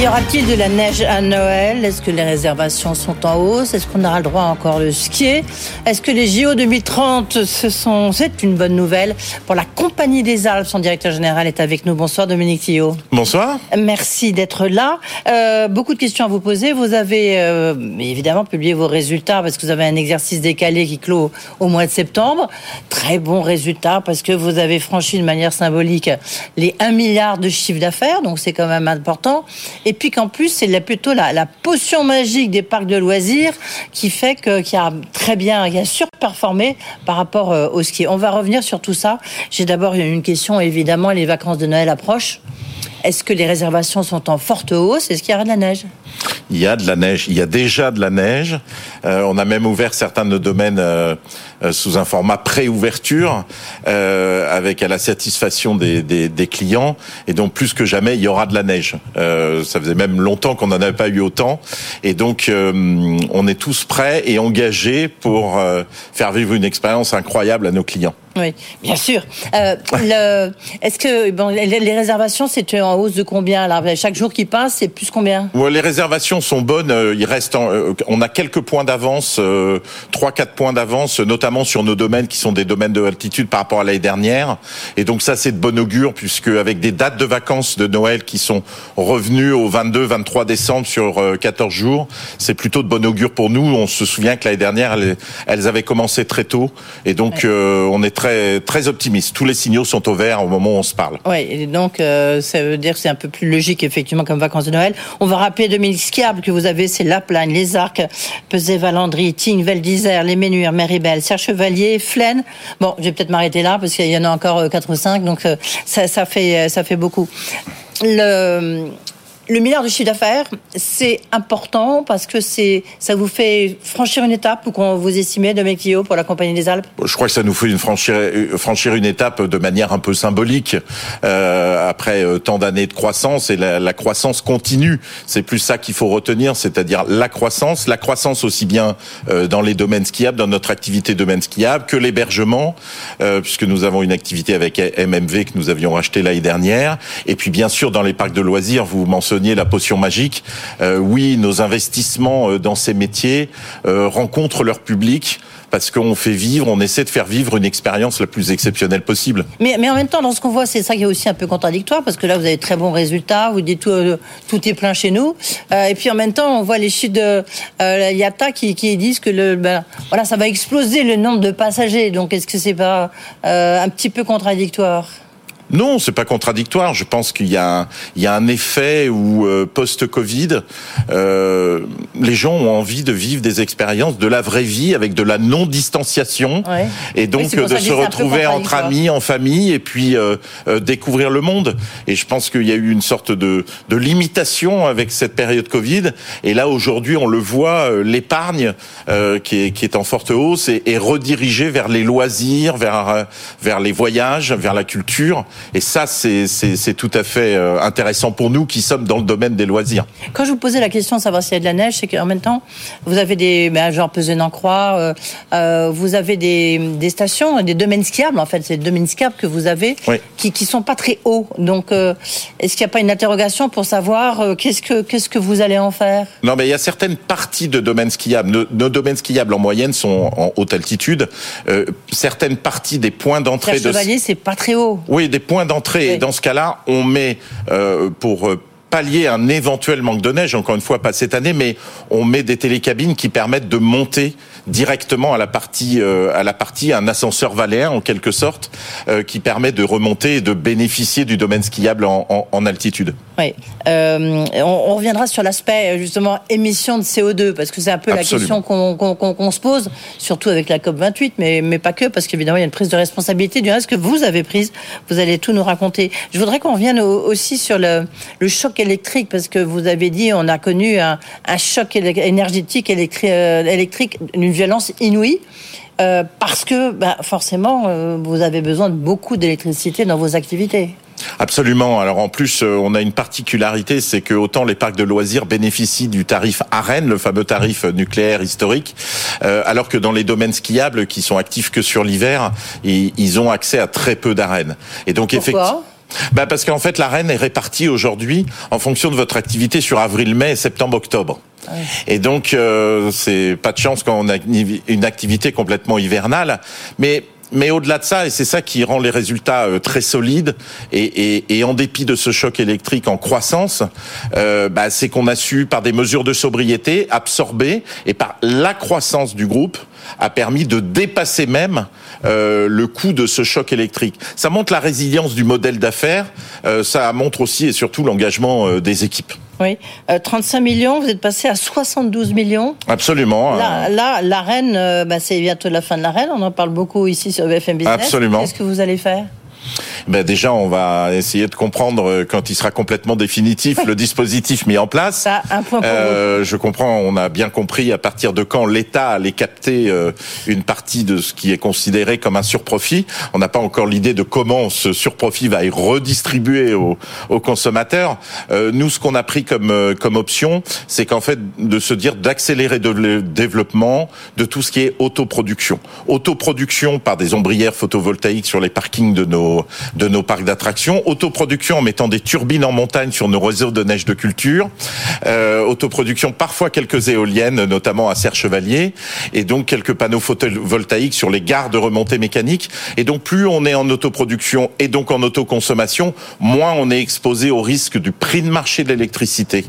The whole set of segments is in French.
Y aura-t-il de la neige à Noël? Est-ce que les réservations sont en hausse? Est-ce qu'on aura le droit encore de skier? Est-ce que les JO 2030, ce sont... c'est une bonne nouvelle pour la Compagnie des Alpes? Son directeur général est avec nous. Bonsoir Dominique Thillot. Bonsoir. Merci d'être là. Euh, beaucoup de questions à vous poser. Vous avez euh, évidemment publié vos résultats parce que vous avez un exercice décalé qui clôt au mois de septembre. Très bon résultat parce que vous avez franchi de manière symbolique les 1 milliard de chiffre d'affaires, donc c'est quand même important et puis qu'en plus c'est plutôt la, potion magique des parcs de loisirs qui fait que qui a très bien, qui a surperformé par rapport euh, au ski. On va revenir sur tout ça. J'ai d'abord une question évidemment, les vacances de Noël approchent. Est-ce que les réservations sont en forte hausse? Est-ce qu'il y aura de la neige? Il y a de la neige. Il y a déjà de la neige. Euh, on a même ouvert certains de nos domaines euh, euh sous un format pré-ouverture, avec à la satisfaction des, des, clients. Et donc plus que jamais, il y aura de la neige. Ça faisait même longtemps qu'on n'en avait pas eu autant. Et donc on est tous prêts et engagés pour faire vivre une expérience incroyable à nos clients. Oui, bien sûr. Euh, le, est-ce que bon, les, réservations, c'est en hausse de combien là? Chaque jour qui passe, c'est plus combien? Ouais, Les réservations sont bonnes. Euh, il reste, en, euh, on a quelques points d'avance, trois, quatre points d'avance, notamment sur nos domaines qui sont des domaines de altitude par rapport à l'année dernière. Et donc ça, c'est de bon augure puisque avec des dates de vacances de Noël qui sont revenues au 22, 23 décembre sur 14 jours, c'est plutôt de bon augure pour nous. On se souvient que l'année dernière, elles, elles avaient commencé très tôt, et donc ouais. on est très très, optimiste. Tous les signaux sont au vert au moment où on se parle. Oui, donc euh, ça veut dire que c'est un peu plus logique effectivement comme vacances de Noël. On va rappeler 2000 skiables que vous avez, c'est La Plagne, Les Arcs, Pesé, Valandry, Tignes, Val d'Isère, Les Ménures, Méribel, Serre Chevalier, Flaine. Bon, je vais peut-être m'arrêter là parce qu'il y en a encore 4 ou 5, donc euh, ça, fait, ça fait beaucoup. Le milliard de chiffre d'affaires, c'est important parce que c'est, ça vous fait franchir une étape ou qu'on vous estimez de Mekio pour la Compagnie des Alpes? Je crois que ça nous fait une franchir, une étape de manière un peu symbolique euh, après euh, tant d'années de croissance et la, croissance continue. C'est plus ça qu'il faut retenir, c'est-à-dire la croissance, la croissance aussi bien euh, dans les domaines skiables, dans notre activité domaine skiable, que l'hébergement, euh, puisque nous avons une activité avec MMV que nous avions racheté l'année dernière, et puis bien sûr dans les parcs de loisirs, vous mentionnez la potion magique. Euh, oui, nos investissements euh, dans ces métiers euh, rencontrent leur public parce qu'on fait vivre, on essaie de faire vivre une expérience la plus exceptionnelle possible. Mais, en même temps, dans ce qu'on voit, c'est ça qui est aussi un peu contradictoire, parce que là, vous avez très bons résultats, vous dites tout, est plein chez nous, et puis en même temps, on voit les chiffres de euh, qui, disent que ben, voilà, ça va exploser le nombre de passagers. Donc, est-ce que c'est pas un petit peu contradictoire? Non, c'est pas contradictoire. Je pense qu'il y a un, il y a un effet où euh, post-Covid, euh, les gens ont envie de vivre des expériences de la vraie vie avec de la non-distanciation ouais. et donc oui, de se retrouver entre amis, en famille et puis euh, euh, découvrir le monde. Et je pense qu'il y a eu une sorte de, de limitation avec cette période Covid. Et là aujourd'hui, on le voit, euh, l'épargne qui est, qui est en forte hausse est, est redirigée vers les loisirs, vers vers les voyages, vers la culture. Et ça, c'est tout à fait euh, intéressant pour nous qui sommes dans le domaine des loisirs. Quand je vous posais la question de savoir s'il y a de la neige, c'est qu'en même temps, vous avez des, ben, genre Pesé-en-Croix, euh, euh, vous avez des, des, stations, des domaines skiables, en fait, c'est des domaines skiables que vous avez, oui. qui, qui sont pas très hauts. Donc, euh, est-ce qu'il n'y a pas une interrogation pour savoir euh, qu'est-ce que qu'est-ce que vous allez en faire? Non, mais il y a certaines parties de domaines skiables. Nos, nos domaines skiables en moyenne sont en haute altitude. Certaines parties des points d'entrée de Chevalier, c'est pas très haut. Oui, des points d'entrée. Oui. Et dans ce cas-là, on met euh, pour pallier un éventuel manque de neige, encore une fois pas cette année, mais on met des télécabines qui permettent de monter directement à la partie euh, à la partie un ascenseur valéen en quelque sorte euh, qui permet de remonter et de bénéficier du domaine skiable en, en, en altitude. Oui, euh, on, on, reviendra sur l'aspect justement émission de CO2 parce que c'est un peu Absolument. la question qu'on qu qu se pose, surtout avec la COP 28, mais mais pas que parce qu'évidemment il y a une prise de responsabilité du reste que vous avez prise. Vous allez tout nous raconter. Je voudrais qu'on revienne au, aussi sur le, le choc électrique parce que vous avez dit on a connu un, un choc énergétique électrique, électrique d'une violence inouïe. Euh, parce que bah, forcément, euh, vous avez besoin de beaucoup d'électricité dans vos activités. Absolument. Alors en plus, euh, on a une particularité, c'est que autant les parcs de loisirs bénéficient du tarif AREN, le fameux tarif nucléaire historique, euh, alors que dans les domaines skiables qui sont actifs que sur l'hiver, ils, ont accès à très peu d'AREN. Et donc effectivement. Bah parce qu'en fait, l'AREN est répartie aujourd'hui en fonction de votre activité sur avril, mai septembre, octobre. Ah et donc, euh, c'est pas de chance quand on a une activité complètement hivernale. Mais mais au-delà de ça, et c'est ça qui rend les résultats euh, très solides, et, en dépit de ce choc électrique en croissance, euh, bah, c'est qu'on a su, par des mesures de sobriété, absorber, et par la croissance du groupe, a permis de dépasser même euh, le coût de ce choc électrique. Ça montre la résilience du modèle d'affaires, ça montre aussi et surtout l'engagement des équipes. Oui, 35 millions, vous êtes passé à 72 millions. Absolument. Là, là la reine, bah, c'est bientôt la fin de la reine, on en parle beaucoup ici sur BFM Business. Absolument. Qu'est-ce que vous allez faire? Ben déjà, on va essayer de comprendre euh, quand il sera complètement définitif le dispositif mis en place. Ça, un point pour euh, Je comprends, on a bien compris à partir de quand l'État allait capter euh, une partie de ce qui est considéré comme un surprofit. On n'a pas encore l'idée de comment ce surprofit va être redistribué aux, aux consommateurs. Euh, nous, ce qu'on a pris comme euh, comme option, c'est qu'en fait de se dire d'accélérer le développement de tout ce qui est autoproduction. Autoproduction par des ombrières photovoltaïques sur les parkings de nos de nos parcs d'attractions, autoproduction en mettant des turbines en montagne sur nos réseaux de neige de culture, euh, autoproduction parfois quelques éoliennes, notamment à Serre Chevalier, et donc quelques panneaux photovoltaïques sur les gares de remontée mécanique. Et donc plus on est en autoproduction et donc en autoconsommation, moins on est exposé au risque du prix de marché de l'électricité.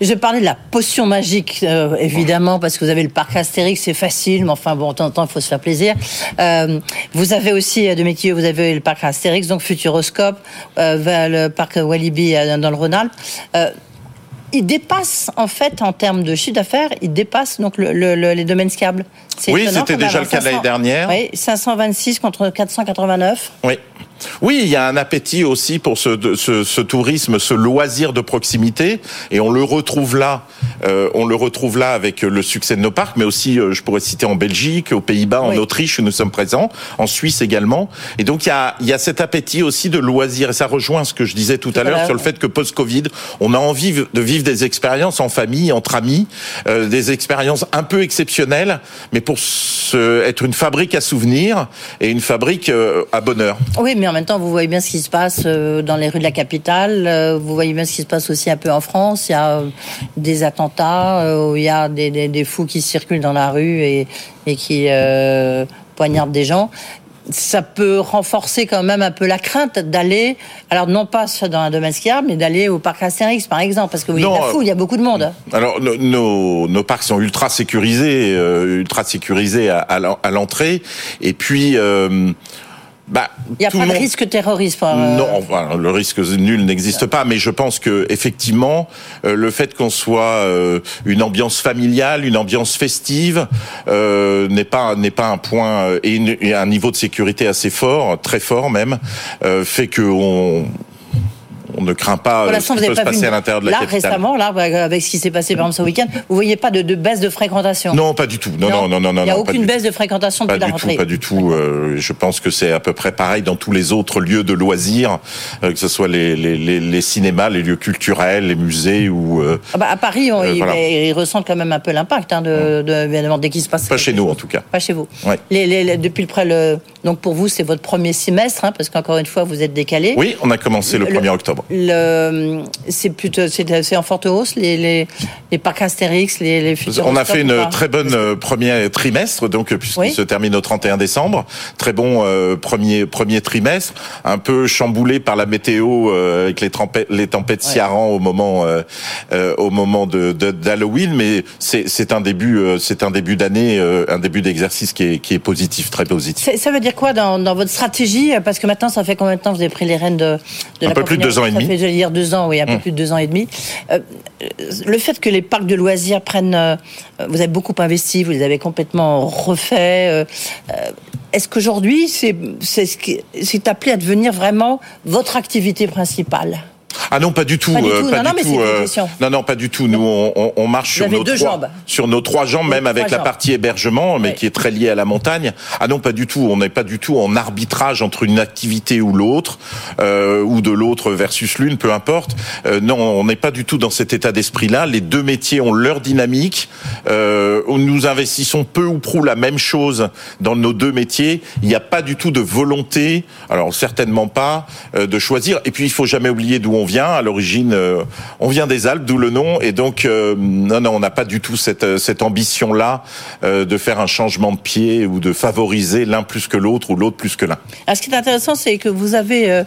Je parlais de la potion magique, euh, évidemment, parce que vous avez le parc Astérix, c'est facile, mais enfin bon, de temps en temps, il faut se faire plaisir. Euh, vous avez aussi, de métier, vous avez le parc Astérix, donc Futuroscope, euh, le parc Walibi euh, dans le Rhône-Alpes. Euh, il dépasse en fait en termes de chiffre d'affaires, il dépasse donc les domaines skiables. Oui, c'était déjà le cas de l'année dernière. Oui, 526 contre 489. Oui. Oui, il y a un appétit aussi pour ce, ce, ce, tourisme, ce loisir de proximité, et on le retrouve là. Euh, on le retrouve là avec le succès de nos parcs, mais aussi, euh, je pourrais citer en Belgique, aux Pays-Bas, en Autriche où nous sommes présents, en Suisse également. Et donc il y a, il y a cet appétit aussi de loisir, et ça rejoint ce que je disais tout, à l'heure sur le fait que post-Covid, on a envie de vivre des expériences en famille, entre amis, euh, des expériences un peu exceptionnelles, mais pour se, être une fabrique à souvenirs et une fabrique euh, à bonheur. Oui, mais en même temps, vous voyez bien ce qui se passe euh, dans les rues de la capitale. Euh, vous voyez bien ce qui se passe aussi un peu en France. Il y a euh, des attentats, où il y a des, des, fous qui circulent dans la rue et, et qui poignardent des gens ça peut renforcer quand même un peu la crainte d'aller, alors non pas dans un domaine skiable, mais d'aller au parc Astérix, par exemple, parce que a fou, il y a beaucoup de monde. Alors nos, nos, parcs sont ultra sécurisés, ultra sécurisés à, à l'entrée, et puis bah, il n'y a pas de risque terroriste. Euh, non, le risque nul n'existe pas, mais je pense que effectivement, euh, le fait qu'on soit euh, une ambiance familiale, une ambiance festive, n'est pas n'est pas un point et, un niveau de sécurité assez fort, très fort même, fait que on on ne craint pas euh, ce qui peut se passer à l'intérieur de la là, récemment, là, avec ce qui s'est passé par exemple ce week-end, vous voyez pas de, baisse de fréquentation? Non, pas du tout. Non, non, non, non, non. Il n'y a aucune baisse de fréquentation depuis la rentrée. Tout, pas du tout. Euh, je pense que c'est à peu près pareil dans tous les autres lieux de loisirs, euh, que ce soit les, les, les, cinémas, les lieux culturels, les musées ou. Ah bah, à Paris, on, ils, ressentent quand même un peu l'impact hein, de, de, dès qu'il se passe. Pas chez nous en tout cas. Pas chez vous. Depuis le près le donc pour vous c'est votre premier semestre hein, parce qu'encore une fois vous êtes décalé. Oui, on a commencé le 1er octobre. c'est plutôt c'est en forte hausse les, les, les parcs Astérix, les, les On a fait une très bonne euh, premier trimestre, donc euh, puisqu'il se termine au 31 décembre, très bon euh, premier premier trimestre, un peu chamboulé par la météo avec les tempêtes les tempêtes Ciaran au moment au moment de d'Halloween, mais c'est un début c'est un début d'année, un début d'exercice qui est qui est positif, très positif. Ça veut dire quoi dans, dans votre stratégie Parce que maintenant, ça fait combien de temps que vous avez pris les rênes de, de un peu plus de deux ans et demi j'allais dire deux ans, oui, un peu mmh. plus de deux ans et demi. Euh, le fait que les parcs de loisirs prennent, euh, vous avez beaucoup investi, vous les avez complètement refaits. Euh, est-ce qu'aujourd'hui, c'est c'est appelé à devenir vraiment votre activité principale? Ah non, pas du tout. Pas du euh, tout. pas Non, du euh, non, non, pas du tout. Nous, on, on- on marche sur nos trois, jambes. sur nos trois jambes, même avec la partie hébergement, mais Oui. qui est très liée à la montagne. Ah non, pas du tout. On n'est pas du tout en arbitrage entre une activité ou l'autre, euh, ou de l'autre versus l'une, peu importe. Euh, non, on n'est pas du tout dans cet état d'esprit-là. Les deux métiers ont leur dynamique. Euh, nous investissons peu ou prou la même chose dans nos deux métiers. Il n'y a pas du tout de volonté, alors certainement pas, euh, de choisir. Et puis il faut jamais oublier d'où on vient. À l'origine, euh, on vient des Alpes, d'où le nom. Et donc, euh, non, non, on n'a pas du tout cette, euh, cette ambition-là de faire un changement de pied ou de favoriser l'un plus que l'autre ou l'autre plus que l'un. Ce qui est intéressant, c'est que vous avez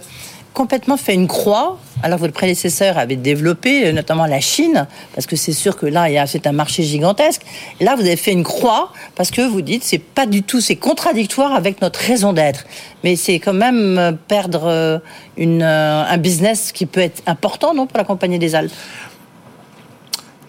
complètement fait une croix, alors votre prédécesseur avait développé, euh, notamment la Chine, parce que c'est sûr que là, c'est un marché gigantesque. Là, vous avez fait une croix, parce que vous dites, c'est pas du tout, c'est contradictoire avec notre raison d'être. Mais c'est quand même euh, perdre euh, un business qui peut être important, non, pour la Compagnie des Alpes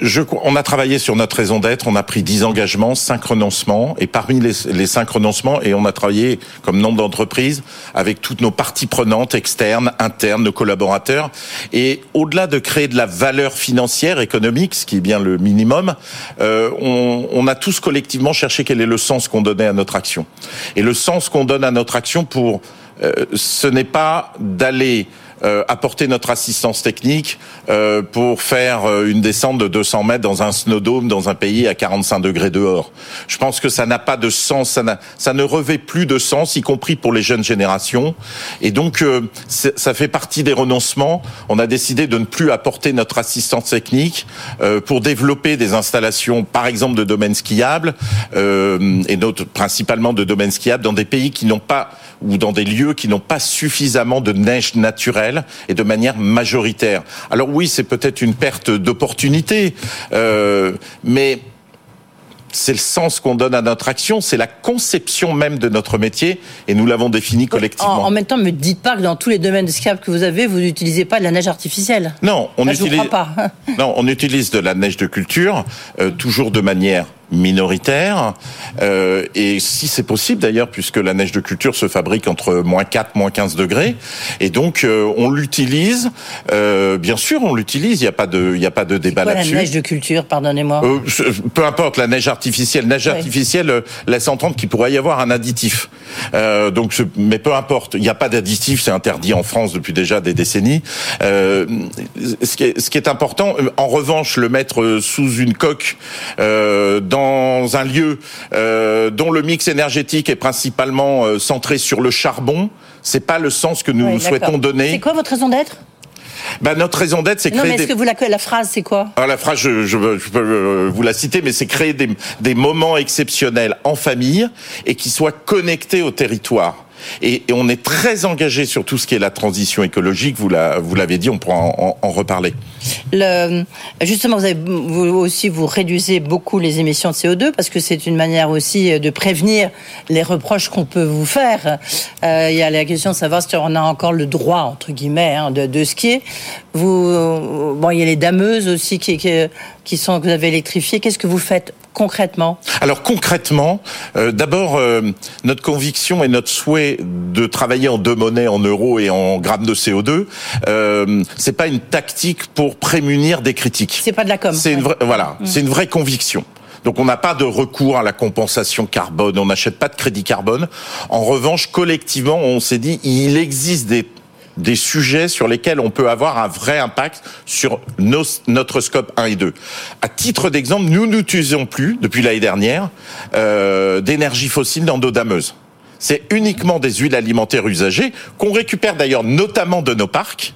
Je, on a travaillé sur notre raison d'être, on a pris 10 engagements, 5 renoncements, et parmi les, les 5 renoncements, et on a travaillé comme nombre d'entreprises avec toutes nos parties prenantes, externes, internes, nos collaborateurs, et au-delà de créer de la valeur financière, économique, ce qui est bien le minimum, euh, on, on a tous collectivement cherché quel est le sens qu'on donnait à notre action. Et le sens qu'on donne à notre action pour, euh, ce n'est pas d'aller apporter notre assistance technique euh, pour faire euh, une descente de 200 mètres dans un snowdome dans un pays à 45 degrés dehors. Je pense que ça n'a pas de sens, ça, ça ne revêt plus de sens, y compris pour les jeunes générations. Et donc, euh, ça fait partie des renoncements. On a décidé de ne plus apporter notre assistance technique euh, pour développer des installations, par exemple de domaines skiables, euh, et notre, principalement de domaines skiables dans des pays qui n'ont pas ou dans des lieux qui n'ont pas suffisamment de neige naturelle et de manière majoritaire. Alors oui, c'est peut-être une perte d'opportunité, euh, mais c'est le sens qu'on donne à notre action, c'est la conception même de notre métier, et nous l'avons défini en, collectivement. en même temps, me dites pas que dans tous les domaines de skiable que vous avez, vous n'utilisez pas de la neige artificielle. Non, on je vous utilise. crois pas. non, on utilise de la neige de culture, euh, toujours de manière minoritaire, euh, et si c'est possible d'ailleurs, puisque la neige de culture se fabrique entre moins 4, moins 15 degrés, et donc euh, on l'utilise, euh, bien sûr on l'utilise, il n'y a pas de, il y a pas de débat Quoi, la là-dessus. neige de culture, pardonnez-moi. Euh, peu importe la neige artificielle. Neige artificielle laisse entendre qu'il pourrait y avoir un additif. Euh, donc, mais peu importe. Il n'y a pas d'additif, c'est interdit en France depuis déjà des décennies. Euh, ce, qui est, ce qui est important, en revanche, le mettre sous une coque euh, dans un lieu euh, dont le mix énergétique est principalement euh, centré sur le charbon, c'est pas le sens que nous souhaitons donner. C'est quoi votre raison d'être? Ben, notre raison d'être, c'est Non, mais créer est-ce des que vous la, la phrase, c'est quoi? Alors la phrase, je, je, je peux euh, vous la citer, mais c'est créer des, des moments exceptionnels en famille et qui soient connectés au territoire. Et, et on est très engagé sur tout ce qui est la transition écologique. Vous la- vous l'avez dit, on pourra en, en- en reparler. Justement, vous, aussi, vous réduisez beaucoup les émissions de CO2 parce que c'est une manière aussi de prévenir les reproches qu'on peut vous faire. Euh, il y a la question de savoir si on a encore le droit, entre guillemets, hein, de, de skier. Vous, bon, il y a les dameuses aussi qui sont que vous avez électrifiées. Qu'est-ce que vous faites concrètement? Alors concrètement, euh, d'abord euh, notre conviction et notre souhait de travailler en deux monnaies, en euros et en grammes de CO2, euh, c'est pas une tactique pour prémunir des critiques. C'est pas de la com. C'est une vraie, voilà, c'est une vraie conviction. Donc on n'a pas de recours à la compensation carbone, on n'achète pas de crédit carbone. En revanche, collectivement, on s'est dit il existe des des sujets sur lesquels on peut avoir un vrai impact sur nos- notre scope 1 et 2. À titre d'exemple, nous n'utilisons plus, depuis l'année dernière, euh, d'énergie fossile dans nos dameuses. C'est uniquement des huiles alimentaires usagées qu'on récupère d'ailleurs notamment de nos parcs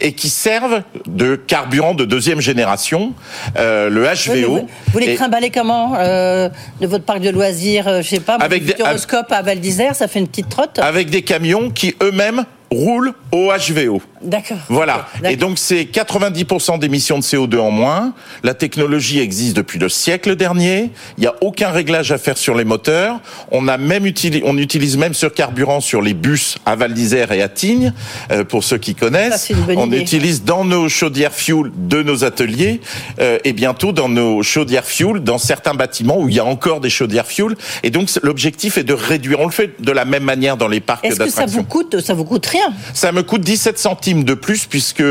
et qui servent de carburant de deuxième génération, euh, le Oui, HVO. vous, vous les trimballez comment euh, De votre parc de loisirs, euh, je sais pas, Avec des- Futuroscope à Val d'Isère, ça fait une petite trotte avec des camions qui eux-mêmes roulent au HVO. D'accord. Voilà. Et donc c'est 90% d'émissions de CO2 en moins. La technologie existe depuis le siècle dernier. Il n'y a aucun réglage à faire sur les moteurs. On a même utilisé, on utilise même ce carburant sur les bus à Val d'Isère et à Tignes, euh, pour ceux qui Ça, connaissent. c'est une bonne on idée. utilise dans nos chaudières fuel de nos ateliers euh, et bientôt dans nos chaudières fuel dans certains bâtiments où il y a encore des chaudières fuel. Et donc l'objectif est de réduire. On le fait de la même manière dans les parcs Est-ce que ça d'attractions. vous coûte Ça vous coûte rien? Ça me coûte 17 centimes de plus puisque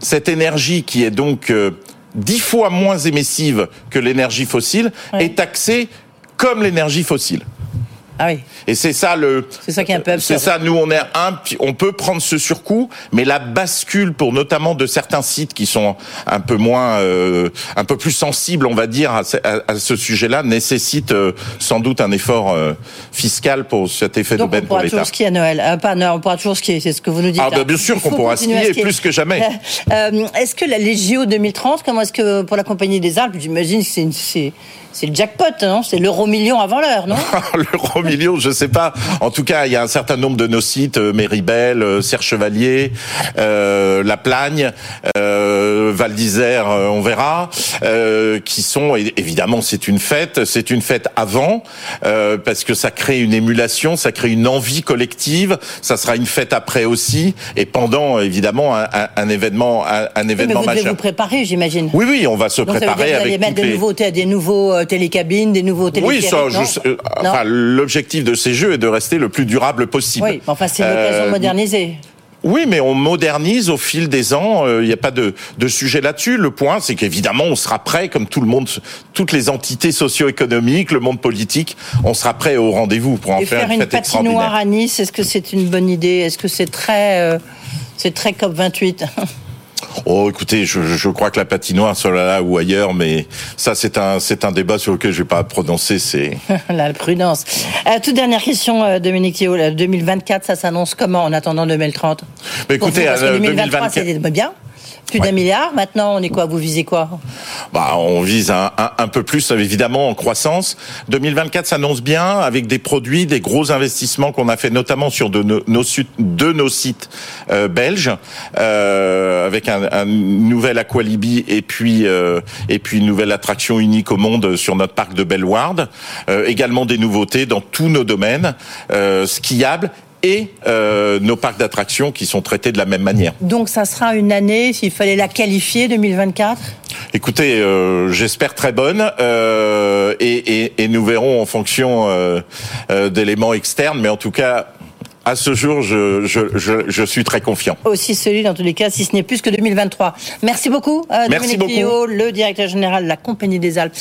cette énergie qui est donc euh, dix fois moins émissive que l'énergie fossile est taxée comme l'énergie fossile. Ah oui. Et c'est ça le. C'est ça qui est un peu absurde. C'est ça. Nous, on est un. On peut prendre ce surcoût, mais la bascule pour notamment de certains sites qui sont un peu moins, euh, un peu plus sensibles, on va dire, à ce, à- à ce sujet-là, nécessite euh, sans doute un effort euh, fiscal pour cet effet Donc on d'aubaine pour pourra l'État. toujours skier à Noël. Pas à Noël, on pourra toujours skier, c'est ce que vous nous dites. Ah, bah, bien sûr qu'on pourra skier, plus que jamais. Est-ce que la, les JO 2030, comment est-ce que pour la Compagnie des Alpes, j'imagine que c'est une- c'est le jackpot, non C'est l'euro million avant l'heure, non L'euro million, je sais pas. En tout cas, il y a un certain nombre de nos sites, euh, Méribel, euh, Serre Chevalier, euh, La Plagne, euh, Val d'Isère, euh, on verra, euh, qui sont évidemment c'est une fête, c'est une fête avant euh, parce que ça crée une émulation, ça crée une envie collective. Ça sera une fête après aussi et pendant évidemment un, un- un événement, un, un Mais événement vous devez majeur. vous préparer, j'imagine. Oui, oui, on va se Donc ça veut dire que préparer allez avec mettre des les... té- des nouveaux euh, télécabines, des nouveaux Oui, ça, non je- euh, enfin, l'objectif de ces jeux est de rester le plus durable possible. Oui, mais enfin c'est une occasion Euh, de moderniser. Oui, mais on modernise au fil des ans. Il n'y a pas de, de sujet là-dessus. Le point, c'est qu'évidemment, on sera prêt, comme tout le monde, toutes les entités socio-économiques, le monde politique, on sera prêt au rendez-vous pour en Et faire, faire une patinoire à Nice, est-ce que c'est une bonne idée? Est-ce que c'est très, euh, c'est très COP 28 Oh, écoutez, je, je crois que la patinoire soit là ou ailleurs, mais ça, c'est un, c'est un débat sur lequel je vais pas prononcer. C'est La prudence. Euh, toute dernière question, euh, Dominique Thio. Là, 2024, ça s'annonce comment en attendant 2030 Mais Pour vous, écoutez, parce que euh, 2023, 2024 c'était bien. Plus d'un milliard. Maintenant, on est quoi Vous visez quoi Bah, on vise un, un, un peu plus, évidemment, en croissance. 2024 s'annonce bien avec des produits, des gros investissements qu'on a fait notamment sur de nos, nos su- de nos sites euh, belges, euh, avec un, un nouvel Aqualibi et puis euh, et puis une nouvelle attraction unique au monde sur notre parc de Bellward. Également des nouveautés dans tous nos domaines skiables et euh, nos parcs d'attractions qui sont traités de la même manière. Donc, ça sera une année, s'il fallait la qualifier, 2024 Écoutez, euh, j'espère très bonne euh, et, et, et nous verrons en fonction d'éléments externes, mais en tout cas, à ce jour, je, je, je, je suis très confiant. Aussi solide, en tous les cas, si ce n'est plus que 2023. Merci beaucoup, euh, Merci Dominique beaucoup. Thio, le directeur général de la Compagnie des Alpes.